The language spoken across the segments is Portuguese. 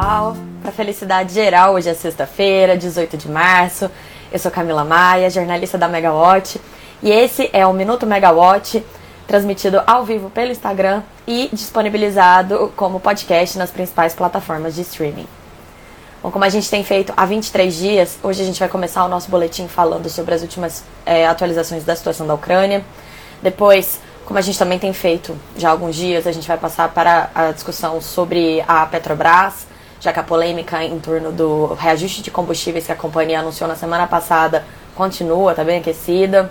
pessoal, para felicidade geral, hoje é sexta-feira, 18 de março. Eu sou Camila Maia, jornalista da Megawatt, e esse é o Minuto Megawatt, transmitido ao vivo pelo Instagram e disponibilizado como podcast nas principais plataformas de streaming. Bom, como a gente tem feito há 23 dias, hoje a gente vai começar o nosso boletim falando sobre as últimas é, atualizações da situação da Ucrânia. Depois, como a gente também tem feito já há alguns dias, a gente vai passar para a discussão sobre a Petrobras, já que a polêmica em torno do reajuste de combustíveis que a companhia anunciou na semana passada continua, está bem aquecida.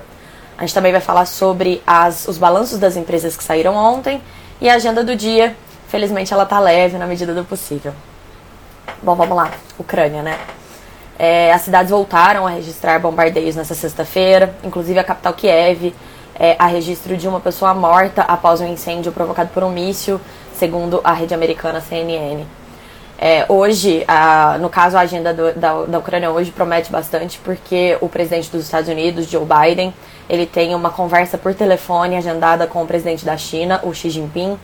A gente também vai falar sobre as, os balanços das empresas que saíram ontem e a agenda do dia. Felizmente ela está leve na medida do possível. Bom, vamos lá. Ucrânia, né? É, as cidades voltaram a registrar bombardeios nessa sexta-feira, inclusive a capital Kiev é, a registro de uma pessoa morta após um incêndio provocado por um míssil, segundo a rede americana CNN. É, hoje, a, no caso, a agenda do, da, da Ucrânia hoje promete bastante, porque o presidente dos Estados Unidos, Joe Biden, ele tem uma conversa por telefone agendada com o presidente da China, o Xi Jinping,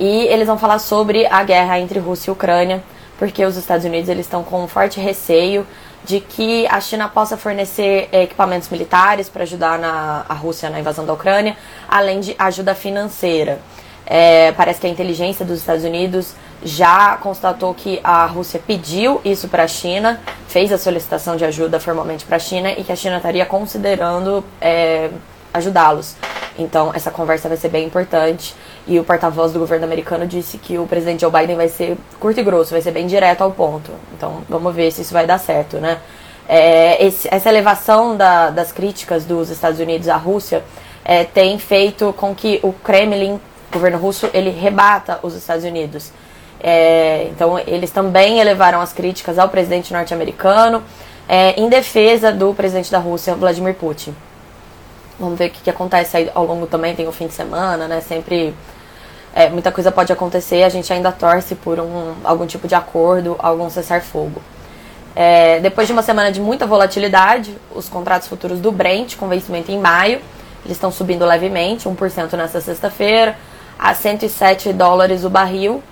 e eles vão falar sobre a guerra entre Rússia e Ucrânia, porque os Estados Unidos eles estão com um forte receio de que a China possa fornecer equipamentos militares para ajudar na, a Rússia na invasão da Ucrânia, além de ajuda financeira. É, parece que a inteligência dos Estados Unidos já constatou que a Rússia pediu isso para a China, fez a solicitação de ajuda formalmente para a China e que a China estaria considerando é, ajudá-los. Então, essa conversa vai ser bem importante. E o porta-voz do governo americano disse que o presidente Joe Biden vai ser curto e grosso, vai ser bem direto ao ponto. Então, vamos ver se isso vai dar certo, né? É, esse, essa elevação da, das críticas dos Estados Unidos à Rússia é, tem feito com que o Kremlin, governo russo, ele rebata os Estados Unidos. É, então, eles também elevaram as críticas ao presidente norte-americano é, em defesa do presidente da Rússia, Vladimir Putin. Vamos ver o que, que acontece aí ao longo também, tem o fim de semana, né? Sempre é, muita coisa pode acontecer, a gente ainda torce por um, algum tipo de acordo, algum cessar-fogo. É, depois de uma semana de muita volatilidade, os contratos futuros do Brent, com vencimento em maio, eles estão subindo levemente, 1% nessa sexta-feira, a 107 dólares o barril,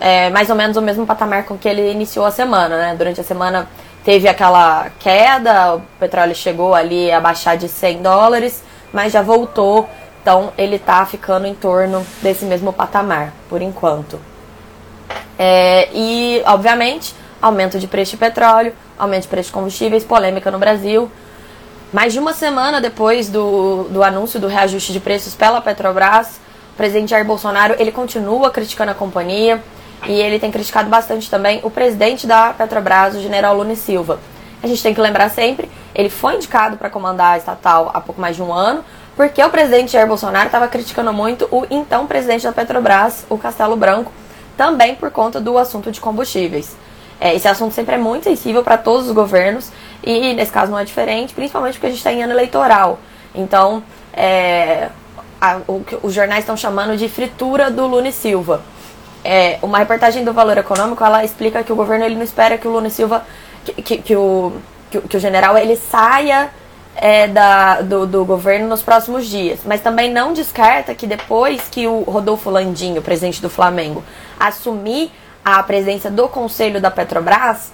é, mais ou menos o mesmo patamar com que ele iniciou a semana, né? Durante a semana teve aquela queda, o petróleo chegou ali a baixar de 100 dólares, mas já voltou, então ele está ficando em torno desse mesmo patamar, por enquanto. É, e, obviamente, aumento de preço de petróleo, aumento de preço de combustíveis, polêmica no Brasil. Mais de uma semana depois do, do anúncio do reajuste de preços pela Petrobras, o presidente Jair Bolsonaro ele continua criticando a companhia, e ele tem criticado bastante também o presidente da Petrobras, o general Lune Silva. A gente tem que lembrar sempre, ele foi indicado para comandar a estatal há pouco mais de um ano, porque o presidente Jair Bolsonaro estava criticando muito o então presidente da Petrobras, o Castelo Branco, também por conta do assunto de combustíveis. É, esse assunto sempre é muito sensível para todos os governos e nesse caso não é diferente, principalmente porque a gente está em ano eleitoral. Então, é, a, o que os jornais estão chamando de fritura do Lune Silva é, uma reportagem do Valor Econômico, ela explica que o governo ele não espera que o Lula Silva, que, que, que o, que, que, o general ele saia é, da, do, do governo nos próximos dias, mas também não descarta que depois que o Rodolfo Landim, o presidente do Flamengo, assumir a presença do conselho da Petrobras,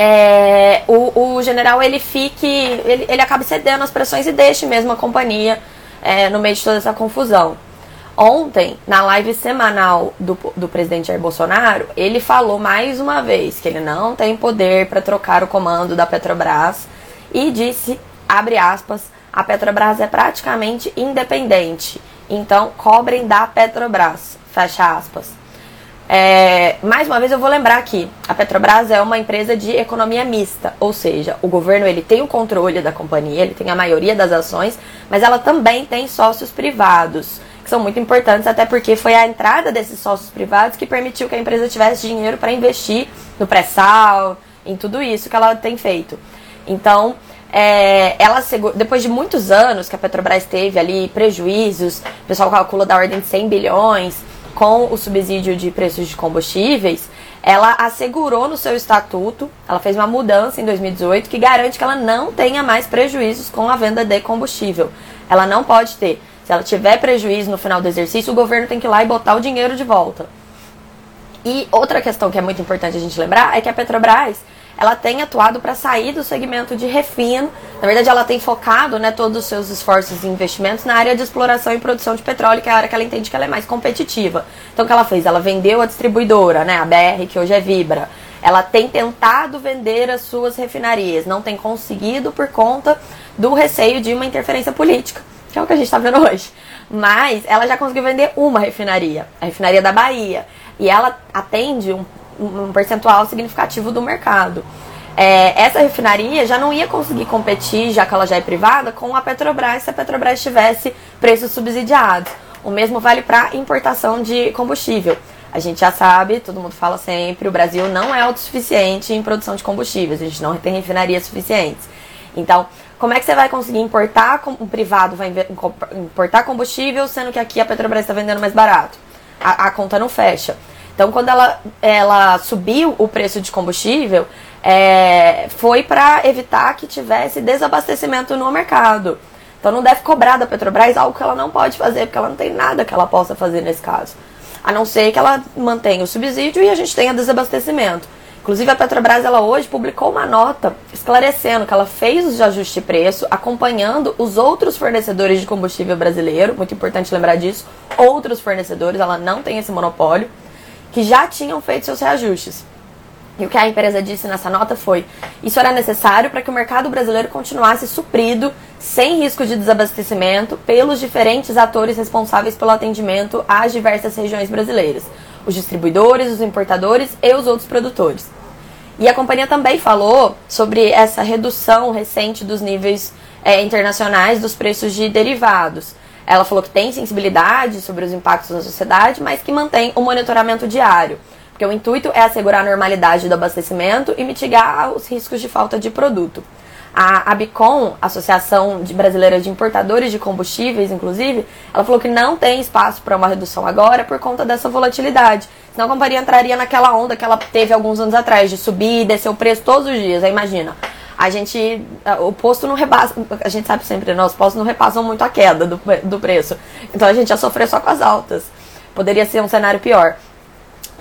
é, o, o, general ele fique, ele, ele acaba cedendo as pressões e deixe mesmo a companhia é, no meio de toda essa confusão. Ontem, na live semanal do, do presidente Jair Bolsonaro, ele falou mais uma vez que ele não tem poder para trocar o comando da Petrobras e disse, abre aspas, a Petrobras é praticamente independente, então cobrem da Petrobras, fecha aspas. É, mais uma vez eu vou lembrar aqui, a Petrobras é uma empresa de economia mista, ou seja, o governo ele tem o controle da companhia, ele tem a maioria das ações, mas ela também tem sócios privados que são muito importantes, até porque foi a entrada desses sócios privados que permitiu que a empresa tivesse dinheiro para investir no pré-sal, em tudo isso que ela tem feito. Então, é, ela depois de muitos anos que a Petrobras teve ali prejuízos, o pessoal calcula da ordem de 100 bilhões com o subsídio de preços de combustíveis, ela assegurou no seu estatuto, ela fez uma mudança em 2018 que garante que ela não tenha mais prejuízos com a venda de combustível. Ela não pode ter. Se ela tiver prejuízo no final do exercício, o governo tem que ir lá e botar o dinheiro de volta. E outra questão que é muito importante a gente lembrar é que a Petrobras ela tem atuado para sair do segmento de refino. Na verdade, ela tem focado né, todos os seus esforços e investimentos na área de exploração e produção de petróleo, que é a área que ela entende que ela é mais competitiva. Então, o que ela fez? Ela vendeu a distribuidora, né, a BR, que hoje é Vibra. Ela tem tentado vender as suas refinarias, não tem conseguido por conta do receio de uma interferência política, que é o que a gente está vendo hoje. Mas ela já conseguiu vender uma refinaria, a refinaria da Bahia. E ela atende um um percentual significativo do mercado. É, essa refinaria já não ia conseguir competir, já que ela já é privada, com a Petrobras se a Petrobras tivesse preços subsidiados. O mesmo vale para importação de combustível. A gente já sabe, todo mundo fala sempre, o Brasil não é autossuficiente em produção de combustíveis, a gente não tem refinarias suficientes. Então, como é que você vai conseguir importar, o privado vai importar combustível, sendo que aqui a Petrobras está vendendo mais barato? A, a conta não fecha. Então, quando ela, ela subiu o preço de combustível, é, foi para evitar que tivesse desabastecimento no mercado. Então, não deve cobrar da Petrobras algo que ela não pode fazer, porque ela não tem nada que ela possa fazer nesse caso. A não ser que ela mantenha o subsídio e a gente tenha desabastecimento. Inclusive, a Petrobras ela hoje publicou uma nota esclarecendo que ela fez os ajustes de preço, acompanhando os outros fornecedores de combustível brasileiro. Muito importante lembrar disso. Outros fornecedores, ela não tem esse monopólio que já tinham feito seus reajustes. E o que a empresa disse nessa nota foi: isso era necessário para que o mercado brasileiro continuasse suprido, sem risco de desabastecimento, pelos diferentes atores responsáveis pelo atendimento às diversas regiões brasileiras: os distribuidores, os importadores e os outros produtores. E a companhia também falou sobre essa redução recente dos níveis é, internacionais dos preços de derivados. Ela falou que tem sensibilidade sobre os impactos na sociedade, mas que mantém o um monitoramento diário. Porque o intuito é assegurar a normalidade do abastecimento e mitigar os riscos de falta de produto. A ABICOM, Associação Brasileira de Importadores de Combustíveis, inclusive, ela falou que não tem espaço para uma redução agora por conta dessa volatilidade. Senão a companhia entraria naquela onda que ela teve alguns anos atrás, de subir e descer o preço todos os dias. Aí imagina, a gente. O posto não repassa. A gente sabe sempre, né? Os postos não repassam muito a queda do, do preço. Então a gente ia sofrer só com as altas. Poderia ser um cenário pior.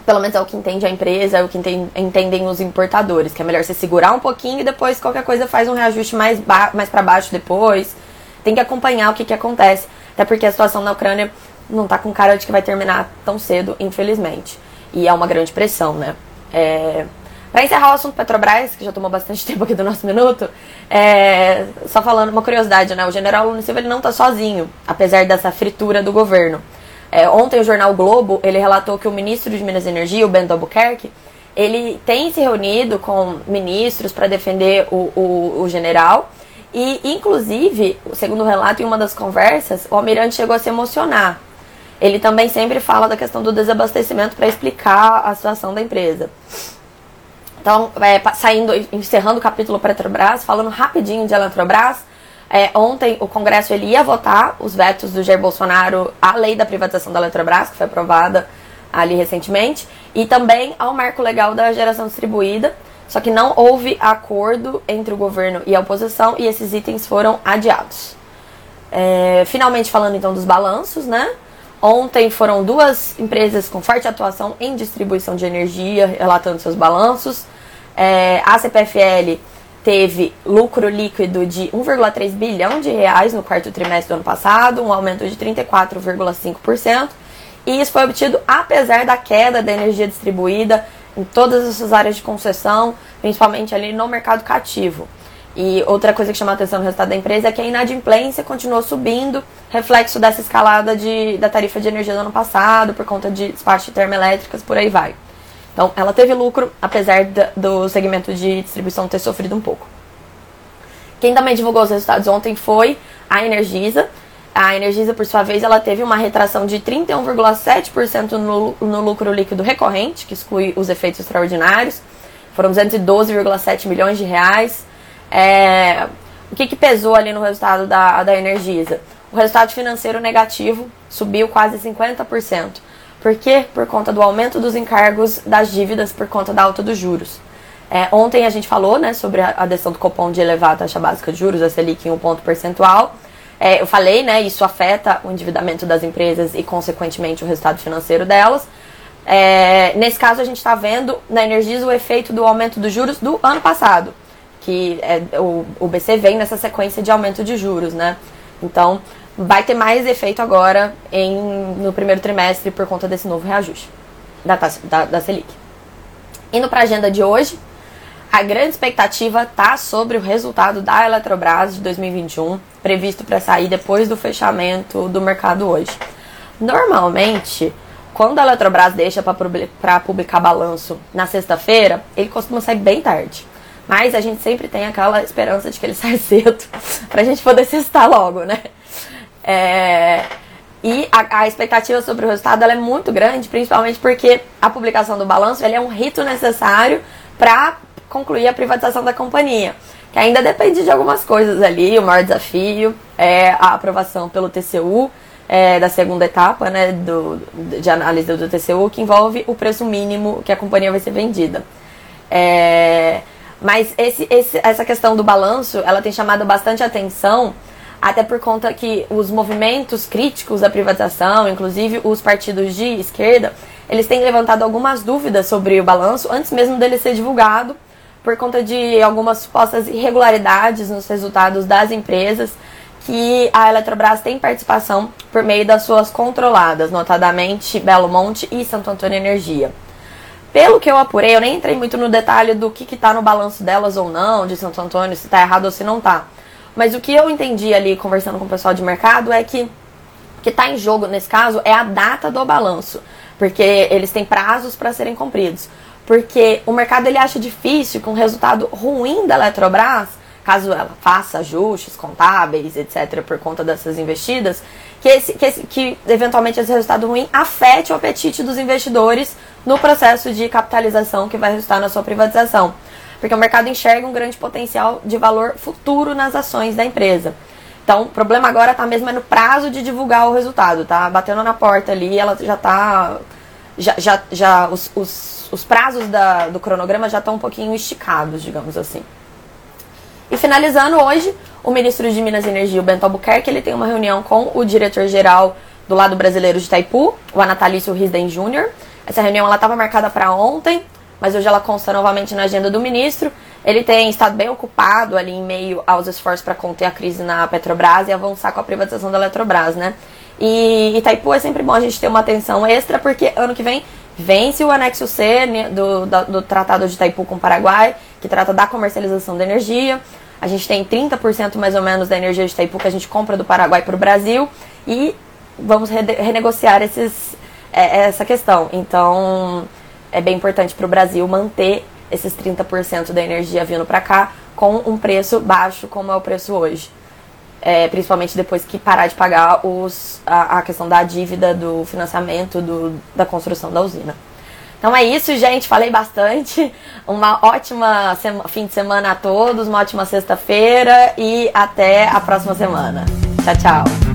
Pelo menos é o que entende a empresa, é o que entendem os importadores, que é melhor você segurar um pouquinho e depois qualquer coisa faz um reajuste mais, mais para baixo depois. Tem que acompanhar o que, que acontece. Até porque a situação na Ucrânia não tá com cara de que vai terminar tão cedo, infelizmente. E é uma grande pressão, né? É, para encerrar o assunto Petrobras, que já tomou bastante tempo aqui do nosso minuto, é, só falando uma curiosidade, né? O general Lula Silva ele não está sozinho, apesar dessa fritura do governo. É, ontem o jornal Globo ele relatou que o ministro de Minas e Energia, o Bento Albuquerque, ele tem se reunido com ministros para defender o, o, o general e, inclusive, segundo o relato em uma das conversas, o almirante chegou a se emocionar. Ele também sempre fala da questão do desabastecimento para explicar a situação da empresa. Então, é, saindo, encerrando o capítulo Petrobras, falando rapidinho de Eletrobras, é, ontem o Congresso ele ia votar os vetos do Jair Bolsonaro à lei da privatização da Eletrobras, que foi aprovada ali recentemente, e também ao marco legal da geração distribuída, só que não houve acordo entre o governo e a oposição e esses itens foram adiados. É, finalmente falando então dos balanços, né? Ontem foram duas empresas com forte atuação em distribuição de energia relatando seus balanços. É, a CPFL teve lucro líquido de 1,3 bilhão de reais no quarto trimestre do ano passado, um aumento de 34,5%. E isso foi obtido apesar da queda da energia distribuída em todas essas áreas de concessão, principalmente ali no mercado cativo. E outra coisa que chama a atenção no resultado da empresa é que a inadimplência continuou subindo, reflexo dessa escalada de, da tarifa de energia do ano passado, por conta de despacho de termoelétricas, por aí vai. Então, ela teve lucro, apesar do segmento de distribuição ter sofrido um pouco. Quem também divulgou os resultados ontem foi a Energisa. A Energisa, por sua vez, ela teve uma retração de 31,7% no, no lucro líquido recorrente, que exclui os efeitos extraordinários. Foram 212,7 milhões de reais. É, o que, que pesou ali no resultado da, da Energisa? O resultado financeiro negativo subiu quase 50%. Por quê? Por conta do aumento dos encargos das dívidas por conta da alta dos juros. É, ontem a gente falou né, sobre a decisão do Copom de elevar a taxa básica de juros, a Selic, em um ponto percentual. É, eu falei, né, isso afeta o endividamento das empresas e, consequentemente, o resultado financeiro delas. É, nesse caso, a gente está vendo na Energisa o efeito do aumento dos juros do ano passado, que é, o, o BC vem nessa sequência de aumento de juros, né? Então, vai ter mais efeito agora em, no primeiro trimestre por conta desse novo reajuste da, da, da Selic. Indo para a agenda de hoje, a grande expectativa está sobre o resultado da Eletrobras de 2021, previsto para sair depois do fechamento do mercado hoje. Normalmente, quando a Eletrobras deixa para publicar balanço na sexta-feira, ele costuma sair bem tarde. Mas a gente sempre tem aquela esperança de que ele saia cedo, para a gente poder cestar logo, né? É, e a, a, expectativa sobre o resultado é muito grande, principalmente porque a publicação do balanço é um rito necessário para concluir a privatização da companhia. Que ainda depende de algumas coisas ali. O maior desafio é a aprovação pelo TCU é, da segunda etapa né, do, de análise do TCU, que envolve o preço mínimo que a companhia vai ser vendida. É, mas esse, esse, essa questão do balanço, ela tem chamado bastante atenção, até por conta que os movimentos críticos da privatização, inclusive os partidos de esquerda, eles têm levantado algumas dúvidas sobre o balanço antes mesmo dele ser divulgado, por conta de algumas supostas irregularidades nos resultados das empresas que a Eletrobras tem participação por meio das suas controladas, notadamente Belo Monte e Santo Antônio Energia. Pelo que eu apurei, eu nem entrei muito no detalhe do que está no balanço delas ou não, de Santo Antônio, se está errado ou se não está. Mas o que eu entendi ali conversando com o pessoal de mercado é que o que está em jogo nesse caso é a data do balanço, porque eles têm prazos para serem cumpridos. Porque o mercado ele acha difícil que um resultado ruim da Eletrobras caso ela faça ajustes contábeis, etc., por conta dessas investidas, que, esse, que, esse, que eventualmente esse resultado ruim afete o apetite dos investidores no processo de capitalização que vai resultar na sua privatização. Porque o mercado enxerga um grande potencial de valor futuro nas ações da empresa. Então, o problema agora está mesmo é no prazo de divulgar o resultado, tá? Batendo na porta ali, ela já está. Já, já, já, os, os, os prazos da, do cronograma já estão um pouquinho esticados, digamos assim. E finalizando hoje, o ministro de Minas e Energia, o Bento Albuquerque, ele tem uma reunião com o diretor-geral do lado brasileiro de Itaipu, o Anatalício Risden Júnior. Essa reunião estava marcada para ontem, mas hoje ela consta novamente na agenda do ministro. Ele tem estado bem ocupado ali em meio aos esforços para conter a crise na Petrobras e avançar com a privatização da Eletrobras, né? E Itaipu é sempre bom a gente ter uma atenção extra, porque ano que vem vence o anexo C né, do, do, do Tratado de Itaipu com o Paraguai, que trata da comercialização da energia. A gente tem 30% mais ou menos da energia de Itaipu que a gente compra do Paraguai para o Brasil e vamos renegociar esses, é, essa questão. Então, é bem importante para o Brasil manter esses 30% da energia vindo para cá com um preço baixo, como é o preço hoje. É, principalmente depois que parar de pagar os, a, a questão da dívida do financiamento do, da construção da usina. Então é isso, gente. Falei bastante. Uma ótima fim de semana a todos, uma ótima sexta-feira e até a próxima semana. Tchau, tchau.